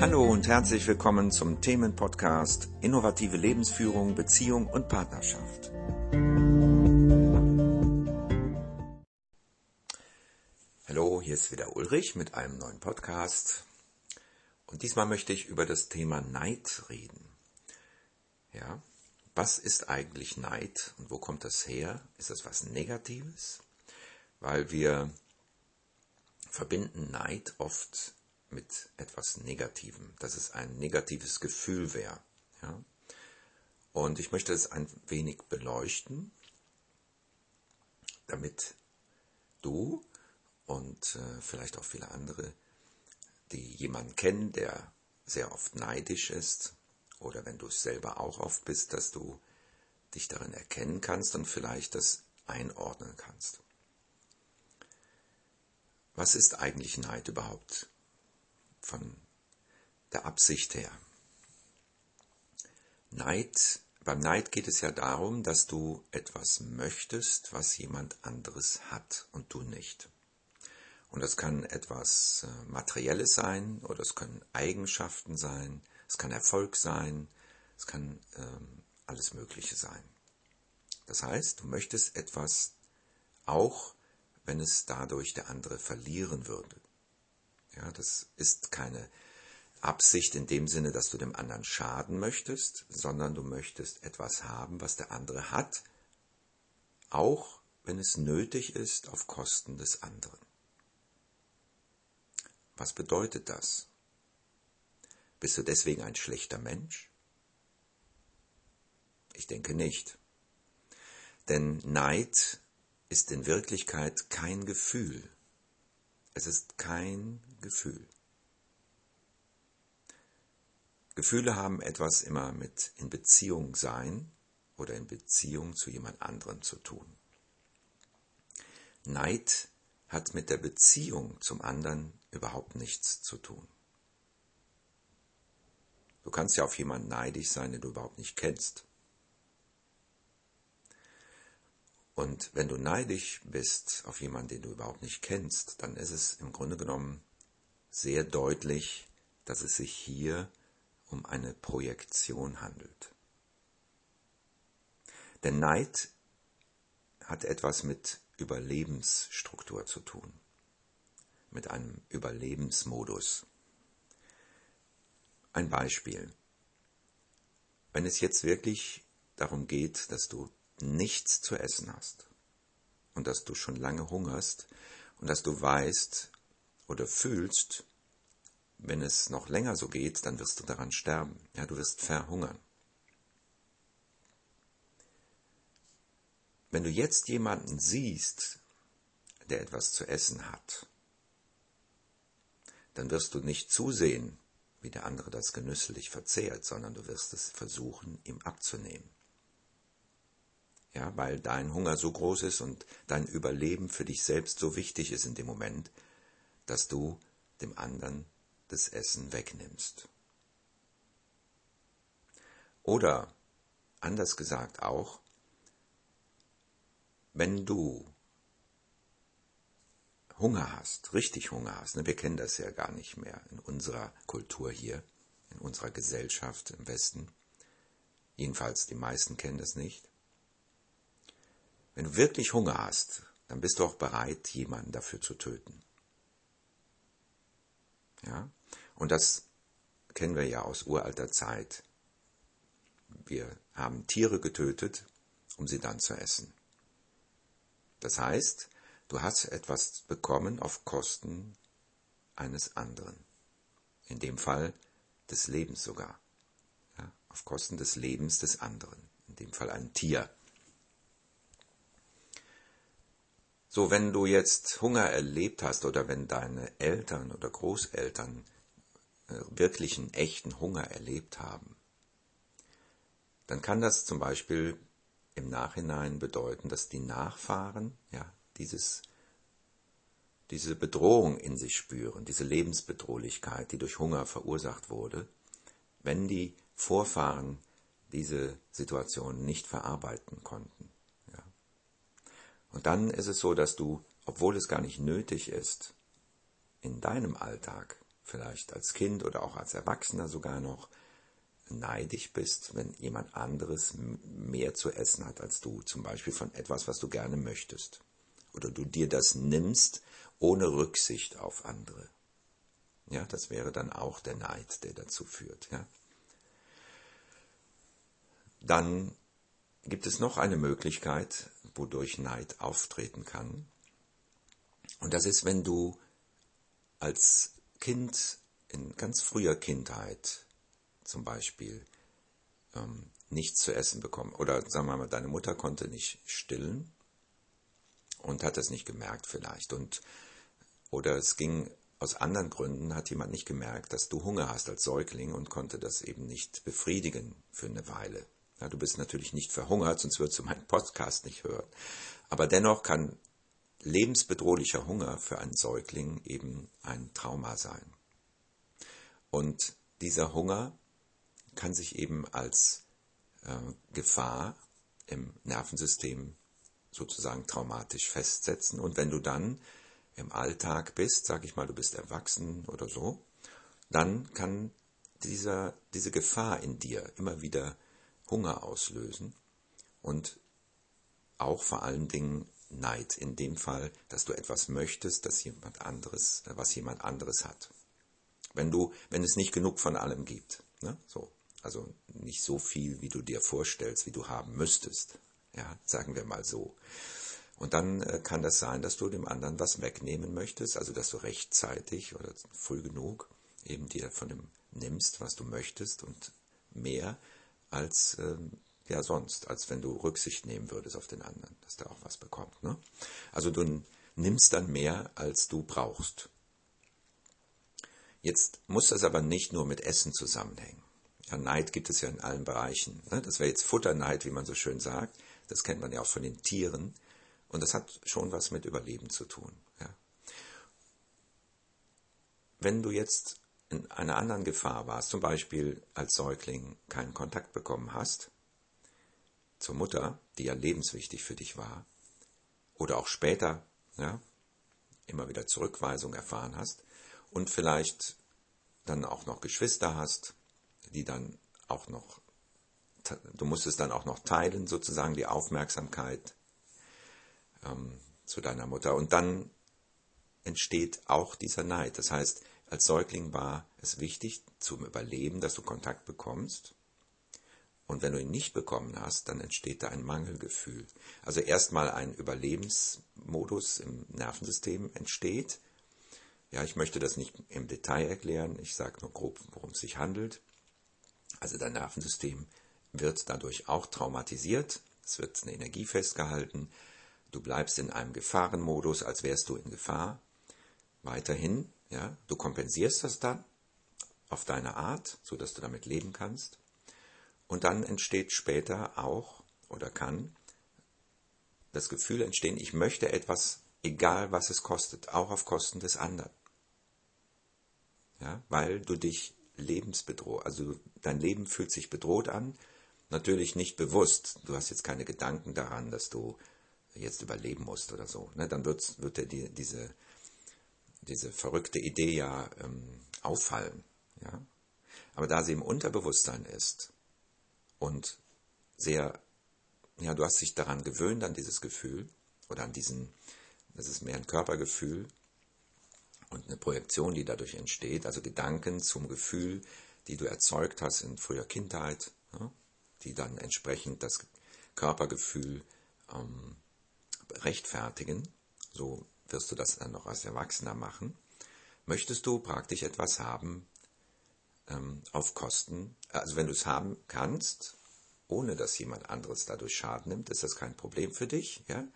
Hallo und herzlich willkommen zum Themenpodcast Innovative Lebensführung, Beziehung und Partnerschaft. Hallo, hier ist wieder Ulrich mit einem neuen Podcast. Und diesmal möchte ich über das Thema Neid reden. Ja, was ist eigentlich Neid und wo kommt das her? Ist das was Negatives? Weil wir verbinden Neid oft mit etwas Negativem, dass es ein negatives Gefühl wäre. Ja? Und ich möchte es ein wenig beleuchten, damit du und äh, vielleicht auch viele andere, die jemanden kennen, der sehr oft neidisch ist, oder wenn du es selber auch oft bist, dass du dich darin erkennen kannst und vielleicht das einordnen kannst. Was ist eigentlich Neid überhaupt von der Absicht her? Neid, beim Neid geht es ja darum, dass du etwas möchtest, was jemand anderes hat und du nicht. Und das kann etwas äh, Materielles sein oder es können Eigenschaften sein, es kann Erfolg sein, es kann ähm, alles Mögliche sein. Das heißt, du möchtest etwas auch, wenn es dadurch der andere verlieren würde. Ja, das ist keine Absicht in dem Sinne, dass du dem anderen schaden möchtest, sondern du möchtest etwas haben, was der andere hat, auch wenn es nötig ist auf Kosten des anderen. Was bedeutet das? Bist du deswegen ein schlechter Mensch? Ich denke nicht. Denn Neid ist in Wirklichkeit kein Gefühl. Es ist kein Gefühl. Gefühle haben etwas immer mit in Beziehung sein oder in Beziehung zu jemand anderem zu tun. Neid hat mit der Beziehung zum anderen überhaupt nichts zu tun. Du kannst ja auf jemanden neidisch sein, den du überhaupt nicht kennst. Und wenn du neidisch bist auf jemanden, den du überhaupt nicht kennst, dann ist es im Grunde genommen sehr deutlich, dass es sich hier um eine Projektion handelt. Denn Neid hat etwas mit Überlebensstruktur zu tun, mit einem Überlebensmodus. Ein Beispiel. Wenn es jetzt wirklich darum geht, dass du nichts zu essen hast und dass du schon lange hungerst und dass du weißt oder fühlst, wenn es noch länger so geht, dann wirst du daran sterben. Ja, du wirst verhungern. Wenn du jetzt jemanden siehst, der etwas zu essen hat, dann wirst du nicht zusehen, wie der andere das genüsslich verzehrt, sondern du wirst es versuchen, ihm abzunehmen. Ja, weil dein Hunger so groß ist und dein Überleben für dich selbst so wichtig ist in dem Moment, dass du dem anderen das Essen wegnimmst. Oder, anders gesagt auch, wenn du Hunger hast, richtig Hunger hast, ne, wir kennen das ja gar nicht mehr in unserer Kultur hier, in unserer Gesellschaft im Westen, jedenfalls die meisten kennen das nicht. Wenn du wirklich Hunger hast, dann bist du auch bereit, jemanden dafür zu töten. Ja? Und das kennen wir ja aus uralter Zeit. Wir haben Tiere getötet, um sie dann zu essen. Das heißt, Du hast etwas bekommen auf Kosten eines anderen. In dem Fall des Lebens sogar. Ja, auf Kosten des Lebens des anderen. In dem Fall ein Tier. So, wenn du jetzt Hunger erlebt hast oder wenn deine Eltern oder Großeltern äh, wirklichen echten Hunger erlebt haben, dann kann das zum Beispiel im Nachhinein bedeuten, dass die Nachfahren, ja, dieses, diese Bedrohung in sich spüren, diese Lebensbedrohlichkeit, die durch Hunger verursacht wurde, wenn die Vorfahren diese Situation nicht verarbeiten konnten. Und dann ist es so, dass du, obwohl es gar nicht nötig ist, in deinem Alltag vielleicht als Kind oder auch als Erwachsener sogar noch neidisch bist, wenn jemand anderes mehr zu essen hat als du, zum Beispiel von etwas, was du gerne möchtest. Oder du dir das nimmst ohne Rücksicht auf andere. Ja, das wäre dann auch der Neid, der dazu führt. Ja. Dann gibt es noch eine Möglichkeit, wodurch Neid auftreten kann. Und das ist, wenn du als Kind in ganz früher Kindheit zum Beispiel ähm, nichts zu essen bekommen. Oder sagen wir mal, deine Mutter konnte nicht stillen und hat das nicht gemerkt vielleicht. Und, oder es ging aus anderen Gründen, hat jemand nicht gemerkt, dass du Hunger hast als Säugling und konnte das eben nicht befriedigen für eine Weile. Ja, du bist natürlich nicht verhungert, sonst würdest du meinen Podcast nicht hören. Aber dennoch kann lebensbedrohlicher Hunger für einen Säugling eben ein Trauma sein. Und dieser Hunger kann sich eben als äh, Gefahr im Nervensystem sozusagen traumatisch festsetzen. Und wenn du dann im Alltag bist, sag ich mal, du bist erwachsen oder so, dann kann dieser, diese Gefahr in dir immer wieder Hunger auslösen und auch vor allen Dingen Neid in dem Fall, dass du etwas möchtest, dass jemand anderes, äh, was jemand anderes hat. Wenn du, wenn es nicht genug von allem gibt, ne? so, also nicht so viel, wie du dir vorstellst, wie du haben müsstest, ja, sagen wir mal so. Und dann äh, kann das sein, dass du dem anderen was wegnehmen möchtest, also dass du rechtzeitig oder früh genug eben dir von dem nimmst, was du möchtest und mehr als ähm, ja sonst, als wenn du Rücksicht nehmen würdest auf den anderen, dass der auch was bekommt. Ne? Also du nimmst dann mehr, als du brauchst. Jetzt muss das aber nicht nur mit Essen zusammenhängen. Ja, Neid gibt es ja in allen Bereichen. Ne? Das wäre jetzt Futterneid, wie man so schön sagt. Das kennt man ja auch von den Tieren. Und das hat schon was mit Überleben zu tun. Ja? Wenn du jetzt in einer anderen Gefahr warst, zum Beispiel als Säugling keinen Kontakt bekommen hast zur Mutter, die ja lebenswichtig für dich war, oder auch später ja, immer wieder Zurückweisung erfahren hast und vielleicht dann auch noch Geschwister hast, die dann auch noch, du musstest dann auch noch teilen, sozusagen die Aufmerksamkeit ähm, zu deiner Mutter. Und dann entsteht auch dieser Neid. Das heißt, als Säugling war es wichtig zum Überleben, dass du Kontakt bekommst. Und wenn du ihn nicht bekommen hast, dann entsteht da ein Mangelgefühl. Also erstmal ein Überlebensmodus im Nervensystem entsteht. Ja, ich möchte das nicht im Detail erklären, ich sage nur grob, worum es sich handelt. Also dein Nervensystem wird dadurch auch traumatisiert, es wird eine Energie festgehalten, du bleibst in einem Gefahrenmodus, als wärst du in Gefahr. Weiterhin ja, du kompensierst das dann auf deine Art, so dass du damit leben kannst. Und dann entsteht später auch oder kann das Gefühl entstehen, ich möchte etwas, egal was es kostet, auch auf Kosten des anderen. Ja, weil du dich lebensbedroht, also dein Leben fühlt sich bedroht an, natürlich nicht bewusst. Du hast jetzt keine Gedanken daran, dass du jetzt überleben musst oder so. Ne? Dann wird, wird dir diese diese verrückte Idee ja ähm, auffallen. Ja? Aber da sie im Unterbewusstsein ist und sehr, ja, du hast dich daran gewöhnt, an dieses Gefühl oder an diesen, das ist mehr ein Körpergefühl und eine Projektion, die dadurch entsteht, also Gedanken zum Gefühl, die du erzeugt hast in früher Kindheit, ja, die dann entsprechend das Körpergefühl ähm, rechtfertigen, so wirst du das dann noch als Erwachsener machen. Möchtest du praktisch etwas haben ähm, auf Kosten, also wenn du es haben kannst, ohne dass jemand anderes dadurch Schaden nimmt, ist das kein Problem für dich, ja?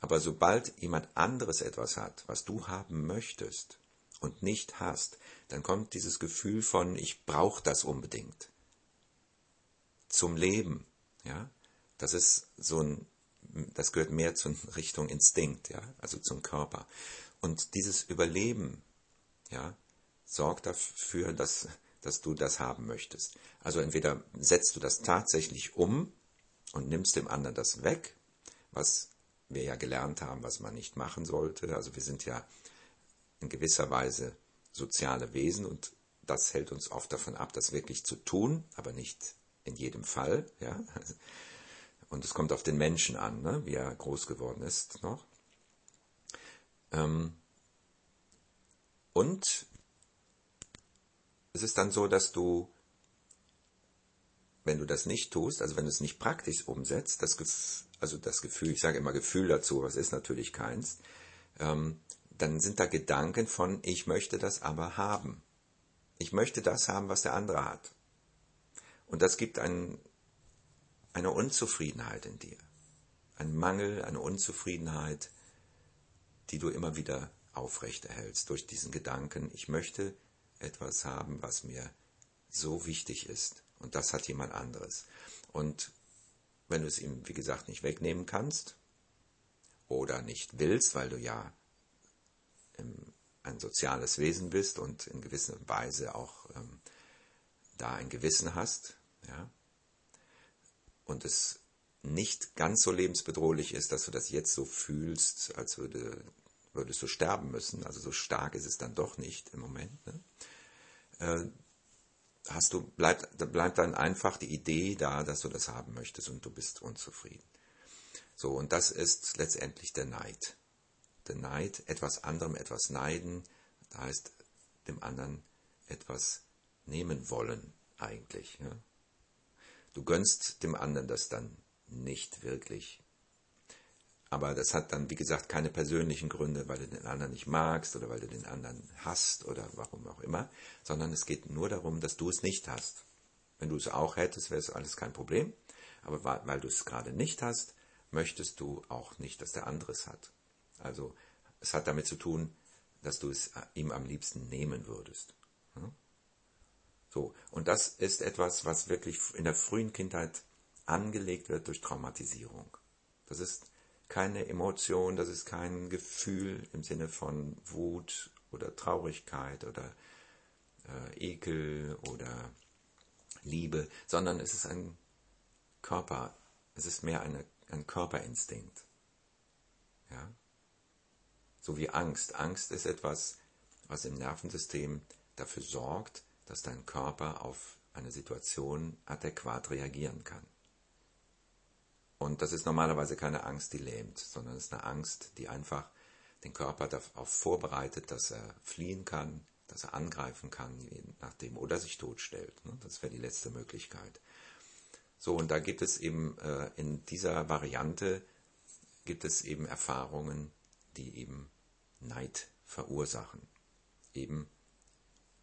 Aber sobald jemand anderes etwas hat, was du haben möchtest und nicht hast, dann kommt dieses Gefühl von ich brauche das unbedingt zum Leben, ja? Das ist so ein das gehört mehr zur Richtung Instinkt, ja, also zum Körper. Und dieses Überleben, ja, sorgt dafür, dass, dass du das haben möchtest. Also entweder setzt du das tatsächlich um und nimmst dem anderen das weg, was wir ja gelernt haben, was man nicht machen sollte. Also wir sind ja in gewisser Weise soziale Wesen und das hält uns oft davon ab, das wirklich zu tun, aber nicht in jedem Fall. Ja? Und es kommt auf den Menschen an, ne? wie er groß geworden ist noch. Ähm und es ist dann so, dass du, wenn du das nicht tust, also wenn du es nicht praktisch umsetzt, das, also das Gefühl, ich sage immer Gefühl dazu, was ist natürlich keins, ähm, dann sind da Gedanken von, ich möchte das aber haben. Ich möchte das haben, was der andere hat. Und das gibt ein, eine Unzufriedenheit in dir. Ein Mangel, eine Unzufriedenheit, die du immer wieder aufrechterhältst durch diesen Gedanken, ich möchte etwas haben, was mir so wichtig ist. Und das hat jemand anderes. Und wenn du es ihm, wie gesagt, nicht wegnehmen kannst oder nicht willst, weil du ja ein soziales Wesen bist und in gewisser Weise auch ähm, da ein Gewissen hast, ja, und es nicht ganz so lebensbedrohlich ist, dass du das jetzt so fühlst, als würde, würdest du sterben müssen. Also so stark ist es dann doch nicht im Moment. Ne? Äh, hast du, bleibt, bleibt dann einfach die Idee da, dass du das haben möchtest und du bist unzufrieden. So, und das ist letztendlich der Neid. Der Neid, etwas anderem etwas neiden, heißt dem anderen etwas nehmen wollen eigentlich. Ja? Du gönnst dem anderen das dann nicht wirklich. Aber das hat dann, wie gesagt, keine persönlichen Gründe, weil du den anderen nicht magst oder weil du den anderen hast oder warum auch immer, sondern es geht nur darum, dass du es nicht hast. Wenn du es auch hättest, wäre es alles kein Problem. Aber weil du es gerade nicht hast, möchtest du auch nicht, dass der andere es hat. Also es hat damit zu tun, dass du es ihm am liebsten nehmen würdest. So, und das ist etwas, was wirklich in der frühen Kindheit angelegt wird durch Traumatisierung. Das ist keine Emotion, das ist kein Gefühl im Sinne von Wut oder Traurigkeit oder äh, Ekel oder Liebe, sondern es ist ein Körper, es ist mehr eine, ein Körperinstinkt. Ja? So wie Angst. Angst ist etwas, was im Nervensystem dafür sorgt, dass dein Körper auf eine Situation adäquat reagieren kann. Und das ist normalerweise keine Angst, die lähmt, sondern es ist eine Angst, die einfach den Körper darauf vorbereitet, dass er fliehen kann, dass er angreifen kann, je nachdem, oder sich totstellt. Ne? Das wäre die letzte Möglichkeit. So, und da gibt es eben äh, in dieser Variante gibt es eben Erfahrungen, die eben Neid verursachen. Eben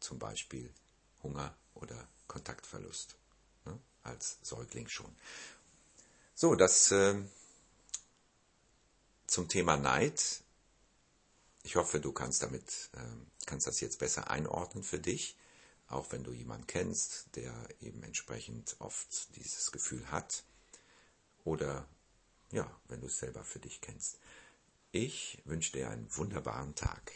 zum Beispiel Hunger oder Kontaktverlust. Ne? Als Säugling schon. So, das äh, zum Thema Neid. Ich hoffe, du kannst damit, äh, kannst das jetzt besser einordnen für dich, auch wenn du jemanden kennst, der eben entsprechend oft dieses Gefühl hat. Oder ja, wenn du es selber für dich kennst. Ich wünsche dir einen wunderbaren Tag.